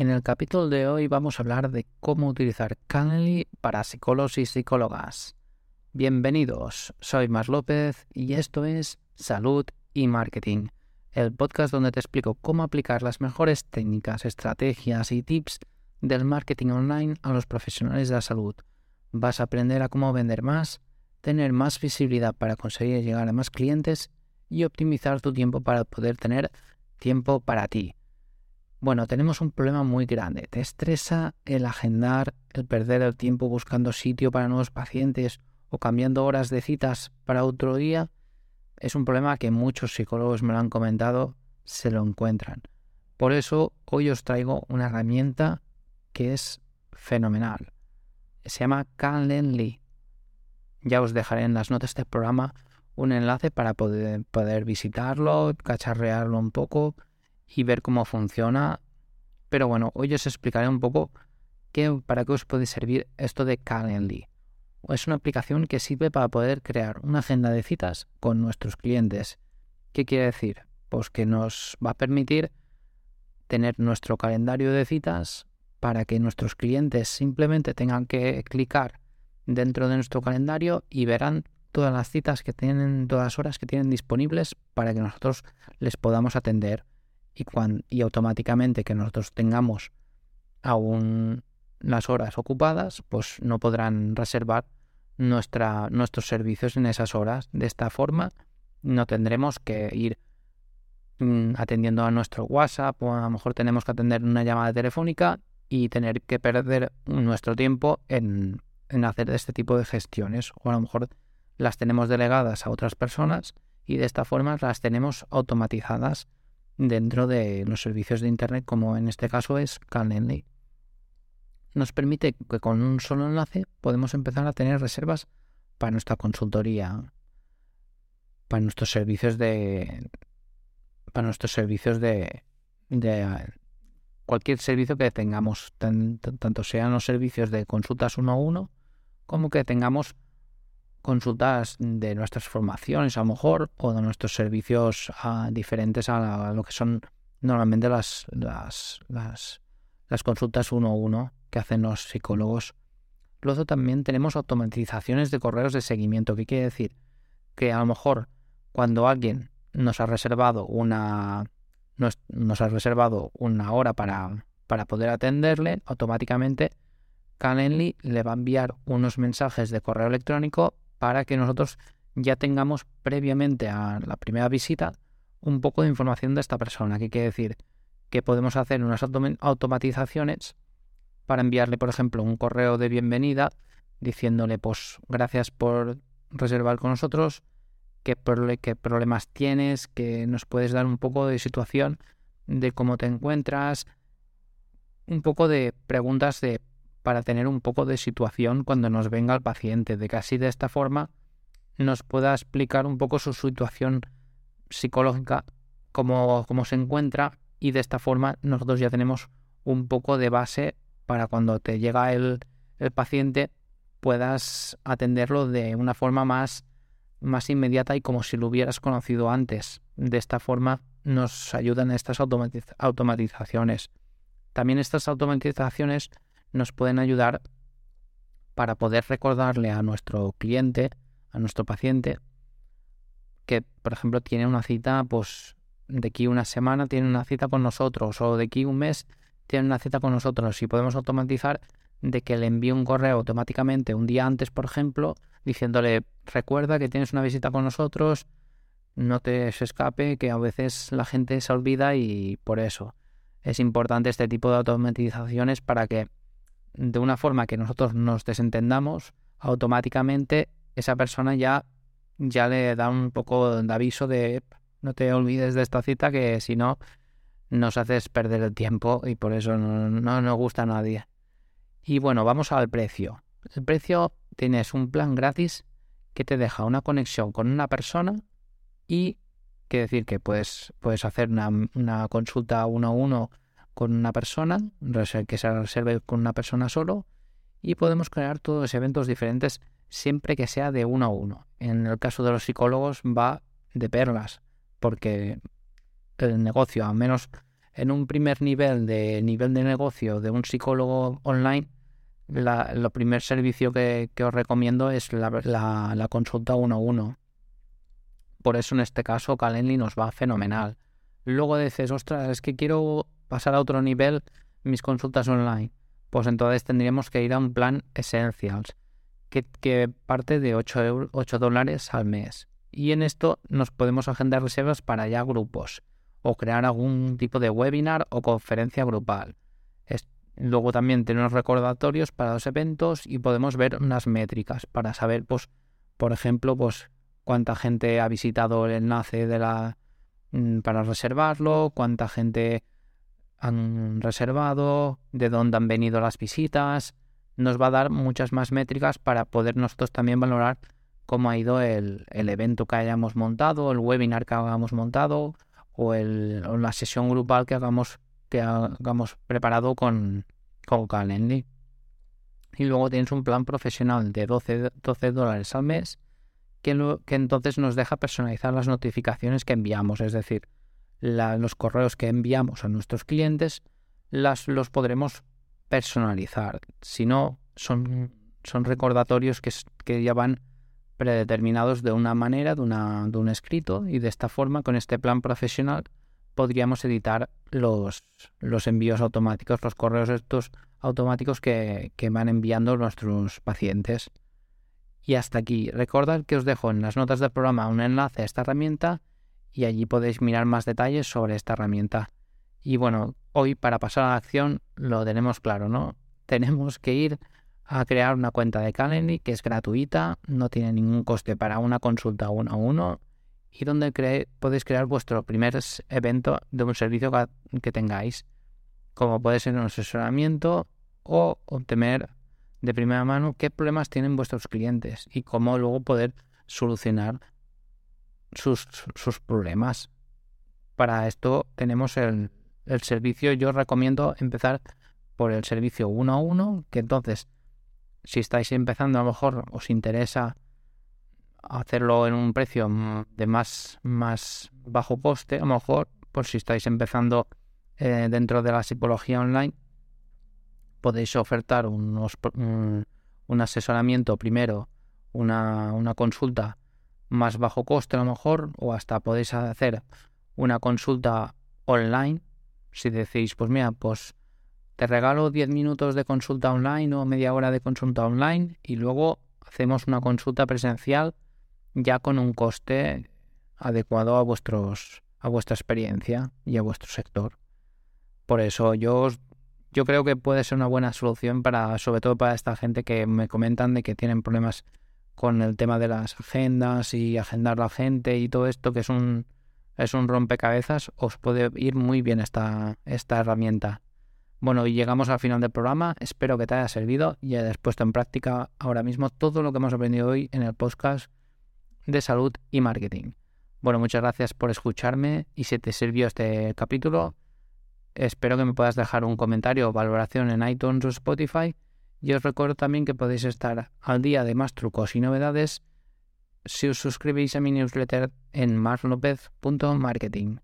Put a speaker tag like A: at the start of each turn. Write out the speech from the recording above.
A: En el capítulo de hoy vamos a hablar de cómo utilizar Calendly para psicólogos y psicólogas. Bienvenidos, soy Mar López y esto es Salud y Marketing, el podcast donde te explico cómo aplicar las mejores técnicas, estrategias y tips del marketing online a los profesionales de la salud. Vas a aprender a cómo vender más, tener más visibilidad para conseguir llegar a más clientes y optimizar tu tiempo para poder tener tiempo para ti. Bueno, tenemos un problema muy grande. Te estresa el agendar, el perder el tiempo buscando sitio para nuevos pacientes o cambiando horas de citas para otro día. Es un problema que muchos psicólogos me lo han comentado, se lo encuentran. Por eso hoy os traigo una herramienta que es fenomenal. Se llama Calendly. Ya os dejaré en las notas del programa un enlace para poder, poder visitarlo, cacharrearlo un poco y ver cómo funciona. Pero bueno, hoy os explicaré un poco qué, para qué os puede servir esto de Calendly. Es una aplicación que sirve para poder crear una agenda de citas con nuestros clientes. ¿Qué quiere decir? Pues que nos va a permitir tener nuestro calendario de citas para que nuestros clientes simplemente tengan que clicar dentro de nuestro calendario y verán todas las citas que tienen, todas las horas que tienen disponibles para que nosotros les podamos atender y, automáticamente que nosotros tengamos aún las horas ocupadas, pues no podrán reservar nuestra, nuestros servicios en esas horas. De esta forma no tendremos que ir mm, atendiendo a nuestro WhatsApp o a lo mejor tenemos que atender una llamada telefónica y tener que perder nuestro tiempo en, en hacer este tipo de gestiones o a lo mejor las tenemos delegadas a otras personas y de esta forma las tenemos automatizadas dentro de los servicios de Internet, como en este caso es Calendly. Nos permite que con un solo enlace podemos empezar a tener reservas para nuestra consultoría, para nuestros servicios de para nuestros servicios de, de cualquier servicio que tengamos, tanto sean los servicios de consultas uno a uno, como que tengamos consultas de nuestras formaciones a lo mejor o de nuestros servicios ah, diferentes a, lo que son normalmente las, las, las, consultas uno a uno que hacen los psicólogos. Luego también tenemos automatizaciones de correos de seguimiento. ¿Qué quiere decir? Que a lo mejor cuando alguien nos ha reservado una nos ha reservado una hora para, para poder atenderle, automáticamente Calendly le va a enviar unos mensajes de correo electrónico para que nosotros ya tengamos previamente a la primera visita un poco de información de esta persona. ¿Qué quiere decir? Que podemos hacer unas automatizaciones para enviarle, por ejemplo, un correo de bienvenida diciéndole, pues, gracias por reservar con nosotros, qué, qué problemas tienes, que nos puedes dar un poco de situación de cómo te encuentras, un poco de preguntas de para tener un poco de situación cuando nos venga el paciente, de que así de esta forma nos pueda explicar un poco su situación psicológica, cómo, cómo se encuentra, y de esta forma nosotros ya tenemos un poco de base para cuando te llega el, el paciente puedas atenderlo de una forma más, más inmediata y como si lo hubieras conocido antes. De esta forma nos ayudan estas automatizaciones. También estas automatizaciones nos pueden ayudar para poder recordarle a nuestro cliente, a nuestro paciente, que por ejemplo tiene una cita, pues de aquí una semana tiene una cita con nosotros o de aquí un mes tiene una cita con nosotros y podemos automatizar de que le envíe un correo automáticamente un día antes, por ejemplo, diciéndole recuerda que tienes una visita con nosotros, no te se escape, que a veces la gente se olvida y por eso es importante este tipo de automatizaciones para que de una forma que nosotros nos desentendamos, automáticamente esa persona ya, ya le da un poco de aviso de no te olvides de esta cita que si no nos haces perder el tiempo y por eso no, no nos gusta a nadie. Y bueno, vamos al precio. El precio tienes un plan gratis que te deja una conexión con una persona y quiere decir que puedes, puedes hacer una, una consulta uno a uno con una persona, que se reserve con una persona solo, y podemos crear todos los eventos diferentes siempre que sea de uno a uno. En el caso de los psicólogos va de perlas, porque el negocio, al menos en un primer nivel de nivel de negocio de un psicólogo online, la, lo primer servicio que, os recomiendo es la, la, consulta uno a uno. Por eso en este caso Calendly nos va fenomenal. Luego dices, ostras, es que quiero pasar a otro nivel mis consultas online. Pues entonces tendríamos que ir a un plan Essentials, que, parte de 8, 8 dólares al mes. Y en esto nos podemos agendar reservas para ya grupos o crear algún tipo de webinar o conferencia grupal. luego también tenemos recordatorios para los eventos y podemos ver unas métricas para saber, pues, por ejemplo, pues cuánta gente ha visitado el enlace de la mm, para reservarlo, cuánta gente han reservado, de dónde han venido las visitas. Nos va a dar muchas más métricas para poder nosotros también valorar cómo ha ido el, el evento que hayamos montado, el webinar que hayamos montado o, la sesión grupal que hagamos, que hagamos preparado con, con Calendly. Y luego tienes un plan profesional de 12, 12 dólares al mes que, que, entonces nos deja personalizar las notificaciones que enviamos. Es decir, los correos que enviamos a nuestros clientes los podremos personalizar. Si no, son, son recordatorios que, que ya van predeterminados de una manera, de, una, de un escrito, y de esta forma, con este plan profesional, podríamos editar los, los envíos automáticos, los correos estos automáticos que, que van enviando nuestros pacientes. Y hasta aquí. Recordad que os dejo en las notas del programa un enlace a esta herramienta y allí podéis mirar más detalles sobre esta herramienta. Y bueno, hoy para pasar a la acción lo tenemos claro, ¿no? Tenemos que ir a crear una cuenta de Calendly que es gratuita, no tiene ningún coste para una consulta uno a uno y donde podéis crear vuestro primer evento de un servicio que, tengáis, como puede ser un asesoramiento o obtener de primera mano qué problemas tienen vuestros clientes y cómo luego poder solucionar sus, sus problemas. Para esto tenemos el, el servicio, yo recomiendo empezar por el servicio uno a uno, que entonces si estáis empezando, a lo mejor os interesa hacerlo en un precio de más, más bajo coste, a lo mejor, pues si estáis empezando eh, dentro de la psicología online, podéis ofertar unos, un, asesoramiento primero, una, una consulta más bajo coste a lo mejor, o hasta podéis hacer una consulta online. Si decís, pues mira, pues te regalo 10 minutos de consulta online o media hora de consulta online y luego hacemos una consulta presencial ya con un coste adecuado a vuestros a vuestra experiencia y a vuestro sector. Por eso yo yo creo que puede ser una buena solución para sobre todo para esta gente que me comentan de que tienen problemas con el tema de las agendas y agendar la gente y todo esto que es un es un rompecabezas, os puede ir muy bien esta esta herramienta. Bueno, y llegamos al final del programa. Espero que te haya servido y hayas puesto en práctica ahora mismo todo lo que hemos aprendido hoy en el podcast de salud y marketing. Bueno, muchas gracias por escucharme y si te sirvió este capítulo, espero que me puedas dejar un comentario o valoración en iTunes o Spotify. Y os recuerdo también que podéis estar al día de más trucos y novedades si os suscribís a mi newsletter en marlopez.marketing.